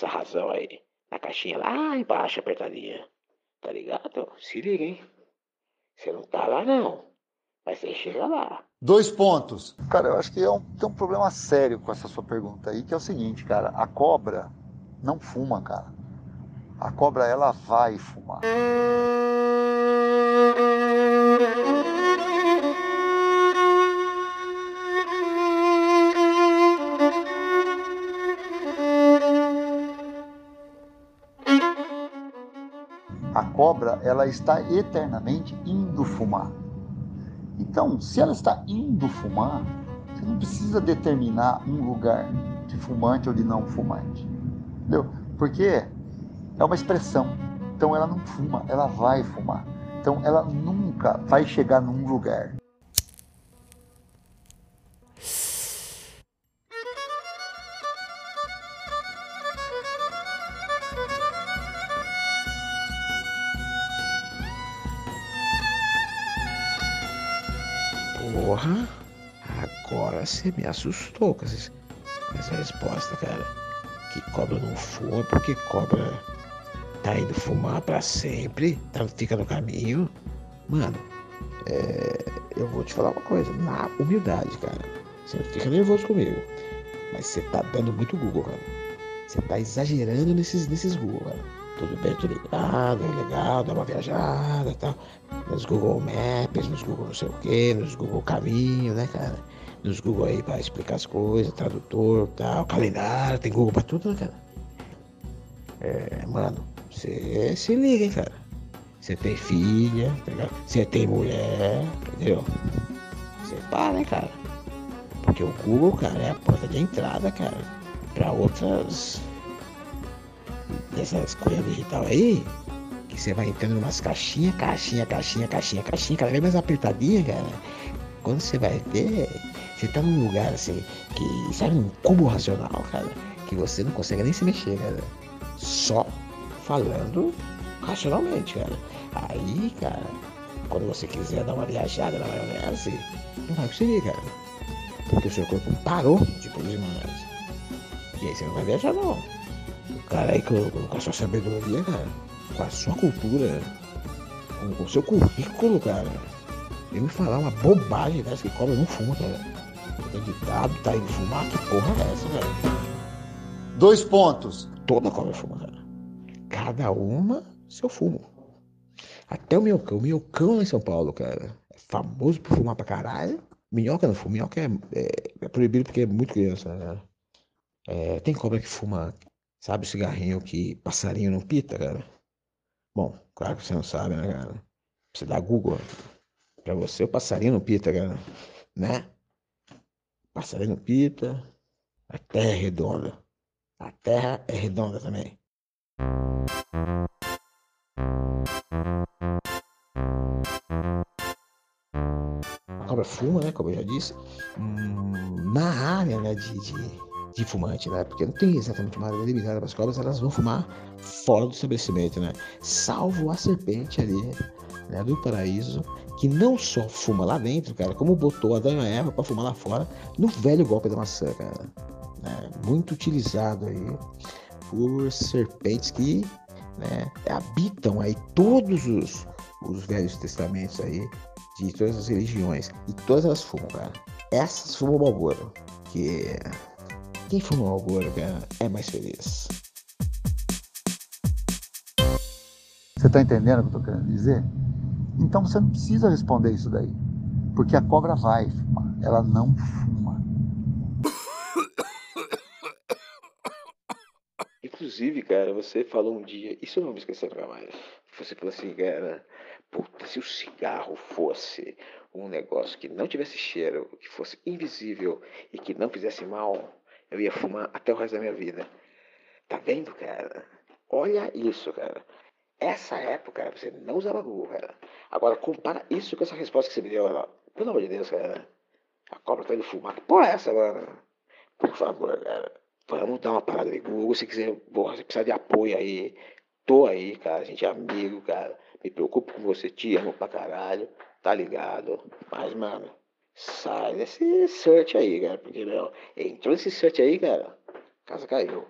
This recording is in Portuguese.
essa razão aí. Na caixinha lá embaixo, apertadinha. Tá ligado? Se liga, hein? Você não tá lá, não. Mas você chega lá. Dois pontos. Cara, eu acho que é um, tem um problema sério com essa sua pergunta aí, que é o seguinte, cara. A cobra não fuma, cara. A cobra, ela vai fumar. Cobra, ela está eternamente indo fumar. Então, se ela está indo fumar, você não precisa determinar um lugar de fumante ou de não fumante. Entendeu? Porque é uma expressão. Então ela não fuma, ela vai fumar. Então ela nunca vai chegar num lugar. Porra, agora você me assustou com essa, essa resposta, cara. Que cobra não fuma porque cobra tá indo fumar pra sempre, tá, fica no caminho. Mano, é, eu vou te falar uma coisa, na humildade, cara. Você não fica nervoso comigo. Mas você tá dando muito Google, cara. Você tá exagerando nesses, nesses Google, cara. Tudo bem, tudo ligado, é legal, dá uma viajada e tal. Nos Google Maps, nos Google não sei o que, nos Google Caminho, né, cara? Nos Google aí pra explicar as coisas, tradutor tal, calendário, tem Google pra tudo, né, cara? É, mano, você se liga, hein, cara. Você tem filha, tá Você tem mulher, entendeu? Você para, né, cara? Porque o Google, cara, é a porta de entrada, cara, pra outras dessas coisas digital aí, que você vai entrando em umas caixinhas, caixinha, caixinha, caixinha, caixinha, cada vez mais apertadinha, cara. Quando você vai ver, você tá num lugar assim, que sabe, um cubo racional, cara, que você não consegue nem se mexer, cara. Só falando racionalmente, cara. Aí, cara, quando você quiser dar uma viajada na maionese, não vai conseguir, cara. Porque o seu corpo parou de produzir maionese. E aí você não vai viajar, não. Cara aí com, com a sua sabedoria, cara, com a sua cultura, com, com o seu currículo, cara, vem me falar uma bobagem dessa que cobra não fuma, cara. Editado, tá indo fumar, que porra é essa, velho? Dois pontos. Toda cobra fuma, cara. Cada uma seu fumo. Até o minhocão. O minhocão lá em São Paulo, cara, é famoso por fumar pra caralho. Minhoca não fuma. Minhoca é, é, é proibido porque é muito criança, né? É, tem cobra que fuma, sabe o cigarrinho que passarinho não pita, cara? Bom, claro que você não sabe, né, cara? Você dá Google. Pra você, o passarinho não pita, cara. Né? Passarinho não pita. A terra é redonda. A terra é redonda também. A cobra fuma, né? Como eu já disse, hum, na área né, de, de, de, fumante, né? Porque não tem exatamente uma área delimitada para as cobras, elas vão fumar fora do estabelecimento, né? Salvo a serpente ali, né, do paraíso, que não só fuma lá dentro, cara, como botou a Dana Eva para fumar lá fora no velho golpe da maçã, cara. Né? Muito utilizado aí por serpentes que né, habitam aí todos os, os velhos testamentos aí de todas as religiões e todas elas fumam, cara. Essas fumam Malboro, que quem fuma Malboro, cara, é mais feliz. Você tá entendendo o que eu tô querendo dizer? Então você não precisa responder isso daí, porque a cobra vai fumar, ela não fuma. Inclusive, cara, você falou um dia, isso eu não me esqueci nunca mais. Você falou assim, cara, puta, se o cigarro fosse um negócio que não tivesse cheiro, que fosse invisível e que não fizesse mal, eu ia fumar até o resto da minha vida. Tá vendo, cara? Olha isso, cara. Essa época, você não usava Google, cara. Agora, compara isso com essa resposta que você me deu, cara. Pelo amor de Deus, cara. A cobra tá indo fumar. Que porra é essa, mano? Por favor, cara. Vamos dar uma parada de Google. Se quiser, porra, se precisar de apoio aí, tô aí, cara. A gente é amigo, cara. Me preocupo com você, te amo pra caralho. Tá ligado? Mas, mano, sai desse search aí, cara. Porque, meu, entrou nesse search aí, cara. Casa caiu.